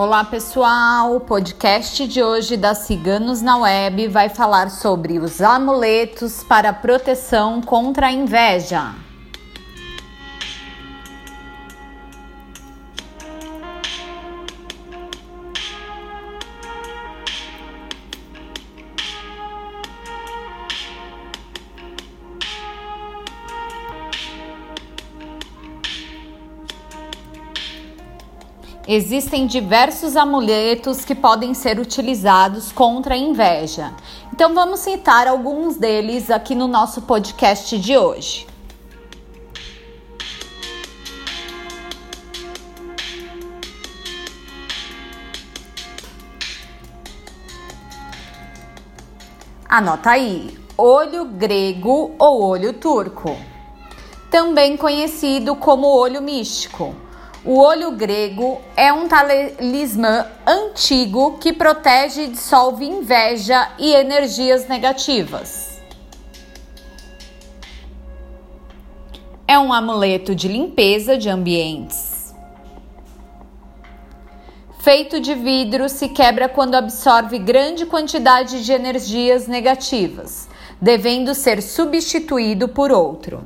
Olá pessoal, o podcast de hoje da Ciganos na Web vai falar sobre os amuletos para proteção contra a inveja. Existem diversos amuletos que podem ser utilizados contra a inveja. Então vamos citar alguns deles aqui no nosso podcast de hoje. Anota aí: olho grego ou olho turco, também conhecido como olho místico. O olho grego é um talismã antigo que protege e dissolve inveja e energias negativas. É um amuleto de limpeza de ambientes. Feito de vidro, se quebra quando absorve grande quantidade de energias negativas, devendo ser substituído por outro.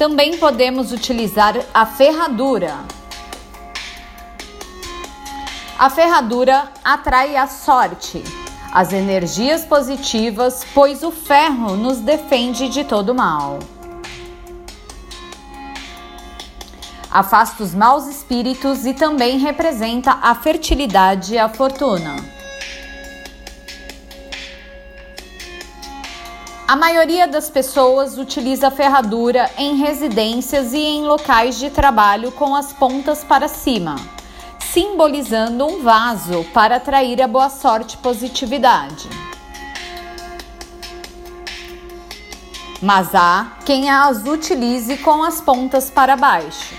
Também podemos utilizar a ferradura. A ferradura atrai a sorte, as energias positivas, pois o ferro nos defende de todo mal. Afasta os maus espíritos e também representa a fertilidade e a fortuna. A maioria das pessoas utiliza ferradura em residências e em locais de trabalho com as pontas para cima, simbolizando um vaso para atrair a boa sorte e positividade. Mas há quem as utilize com as pontas para baixo.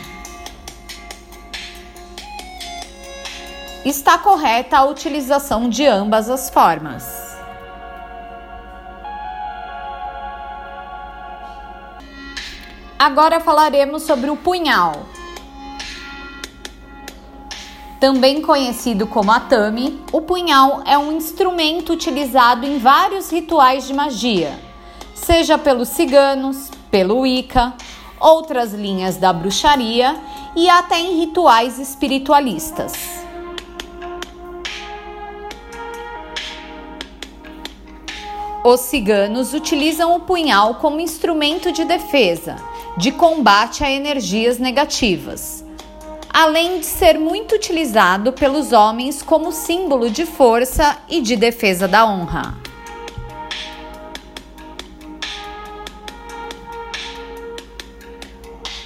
Está correta a utilização de ambas as formas. Agora falaremos sobre o punhal. Também conhecido como atame, o punhal é um instrumento utilizado em vários rituais de magia, seja pelos ciganos, pelo Wicca, outras linhas da bruxaria e até em rituais espiritualistas. Os ciganos utilizam o punhal como instrumento de defesa de combate a energias negativas, além de ser muito utilizado pelos homens como símbolo de força e de defesa da honra.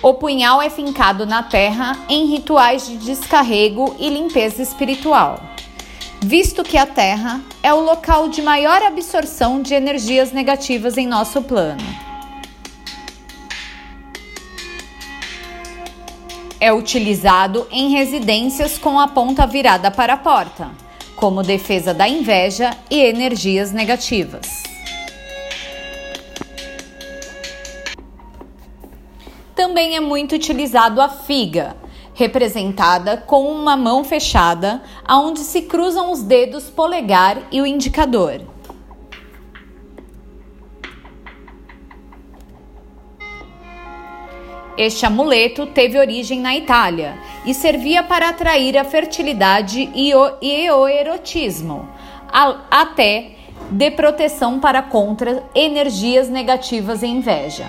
O punhal é fincado na terra em rituais de descarrego e limpeza espiritual, visto que a terra é o local de maior absorção de energias negativas em nosso plano. É utilizado em residências com a ponta virada para a porta, como defesa da inveja e energias negativas. Também é muito utilizado a figa, representada com uma mão fechada, aonde se cruzam os dedos polegar e o indicador. Este amuleto teve origem na Itália e servia para atrair a fertilidade e o, e o erotismo, a, até de proteção para contra energias negativas e inveja.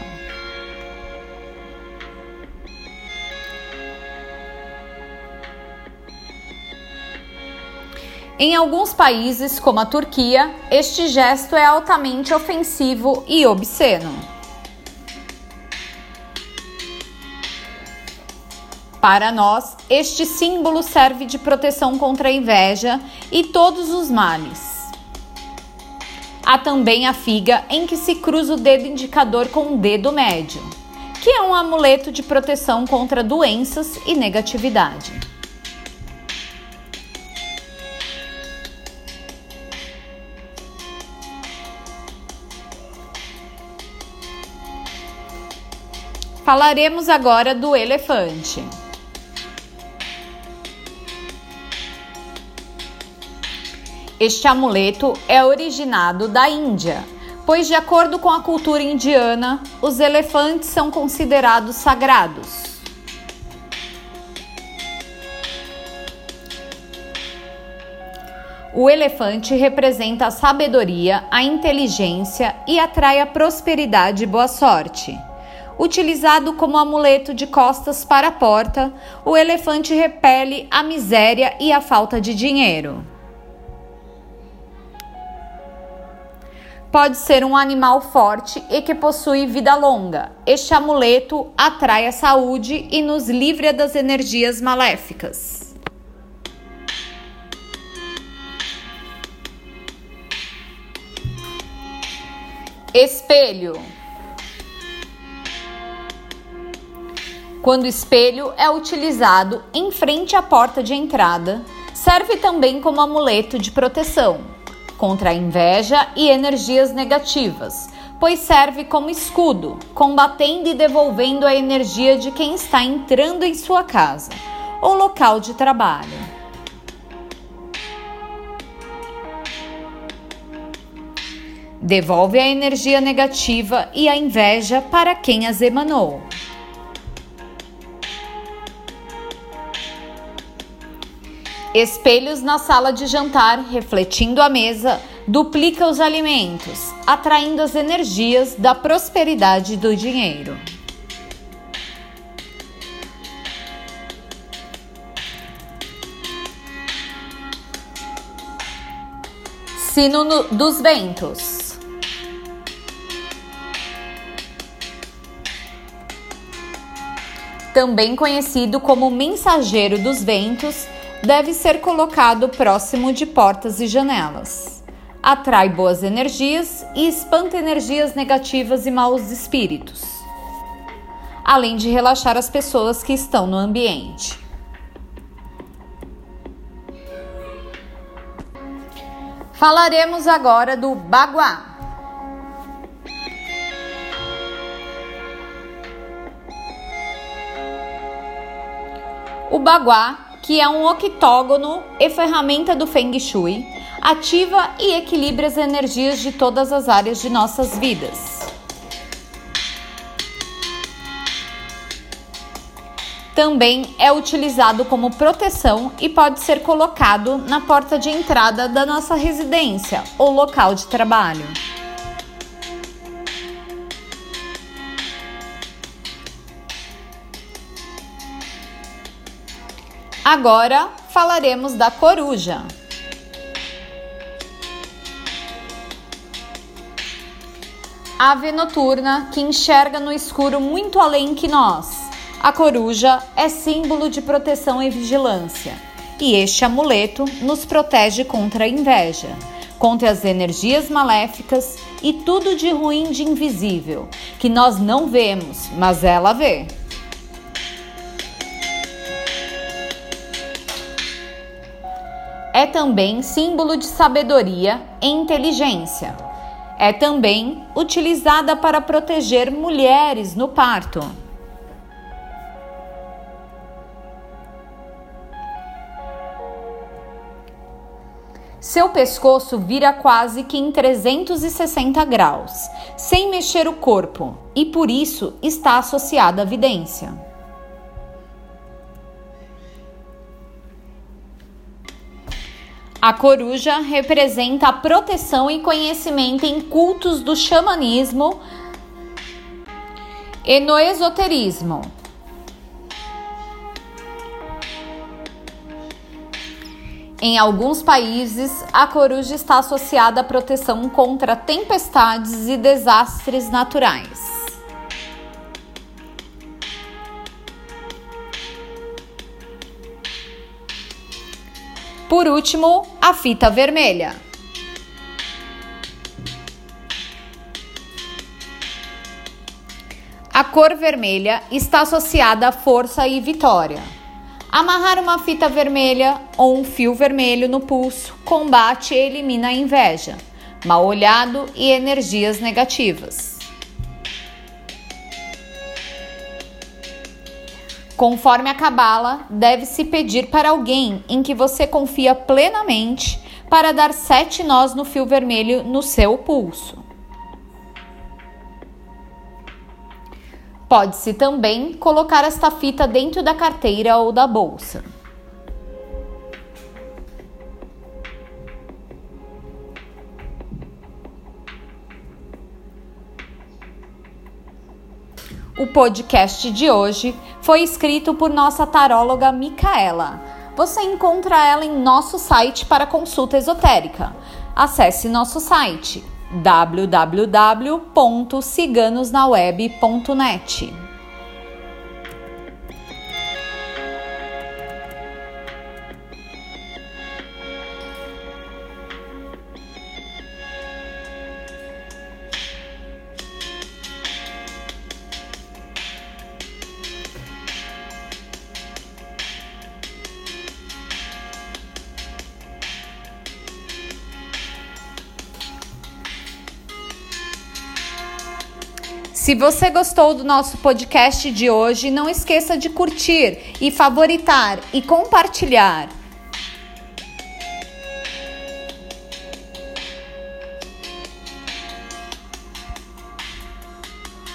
Em alguns países, como a Turquia, este gesto é altamente ofensivo e obsceno. Para nós, este símbolo serve de proteção contra a inveja e todos os males. Há também a figa em que se cruza o dedo indicador com o dedo médio, que é um amuleto de proteção contra doenças e negatividade. Falaremos agora do elefante. Este amuleto é originado da Índia, pois, de acordo com a cultura indiana, os elefantes são considerados sagrados. O elefante representa a sabedoria, a inteligência e atrai a prosperidade e boa sorte. Utilizado como amuleto de costas para a porta, o elefante repele a miséria e a falta de dinheiro. Pode ser um animal forte e que possui vida longa. Este amuleto atrai a saúde e nos livra das energias maléficas. Espelho. Quando espelho é utilizado em frente à porta de entrada, serve também como amuleto de proteção contra a inveja e energias negativas, pois serve como escudo, combatendo e devolvendo a energia de quem está entrando em sua casa ou local de trabalho. Devolve a energia negativa e a inveja para quem as emanou. Espelhos na sala de jantar, refletindo a mesa, duplica os alimentos, atraindo as energias da prosperidade do dinheiro. Sino no, dos ventos. Também conhecido como mensageiro dos ventos, deve ser colocado próximo de portas e janelas. Atrai boas energias e espanta energias negativas e maus espíritos, além de relaxar as pessoas que estão no ambiente. Falaremos agora do baguá. O baguá que é um octógono e ferramenta do Feng Shui, ativa e equilibra as energias de todas as áreas de nossas vidas. Também é utilizado como proteção e pode ser colocado na porta de entrada da nossa residência ou local de trabalho. Agora falaremos da coruja. Ave noturna que enxerga no escuro muito além que nós. A coruja é símbolo de proteção e vigilância, e este amuleto nos protege contra a inveja, contra as energias maléficas e tudo de ruim de invisível, que nós não vemos, mas ela vê. É também símbolo de sabedoria e inteligência. É também utilizada para proteger mulheres no parto. Seu pescoço vira quase que em 360 graus, sem mexer o corpo, e por isso está associada à vidência. A coruja representa a proteção e conhecimento em cultos do xamanismo e no esoterismo. Em alguns países, a coruja está associada à proteção contra tempestades e desastres naturais. Por último, a fita vermelha. A cor vermelha está associada à força e vitória. Amarrar uma fita vermelha ou um fio vermelho no pulso combate e elimina a inveja, mal olhado e energias negativas. Conforme a cabala, deve-se pedir para alguém em que você confia plenamente para dar sete nós no fio vermelho no seu pulso. Pode-se também colocar esta fita dentro da carteira ou da bolsa. O podcast de hoje foi escrito por nossa taróloga Micaela. Você encontra ela em nosso site para consulta esotérica. Acesse nosso site www.ciganosnaweb.net. Se você gostou do nosso podcast de hoje, não esqueça de curtir e favoritar e compartilhar.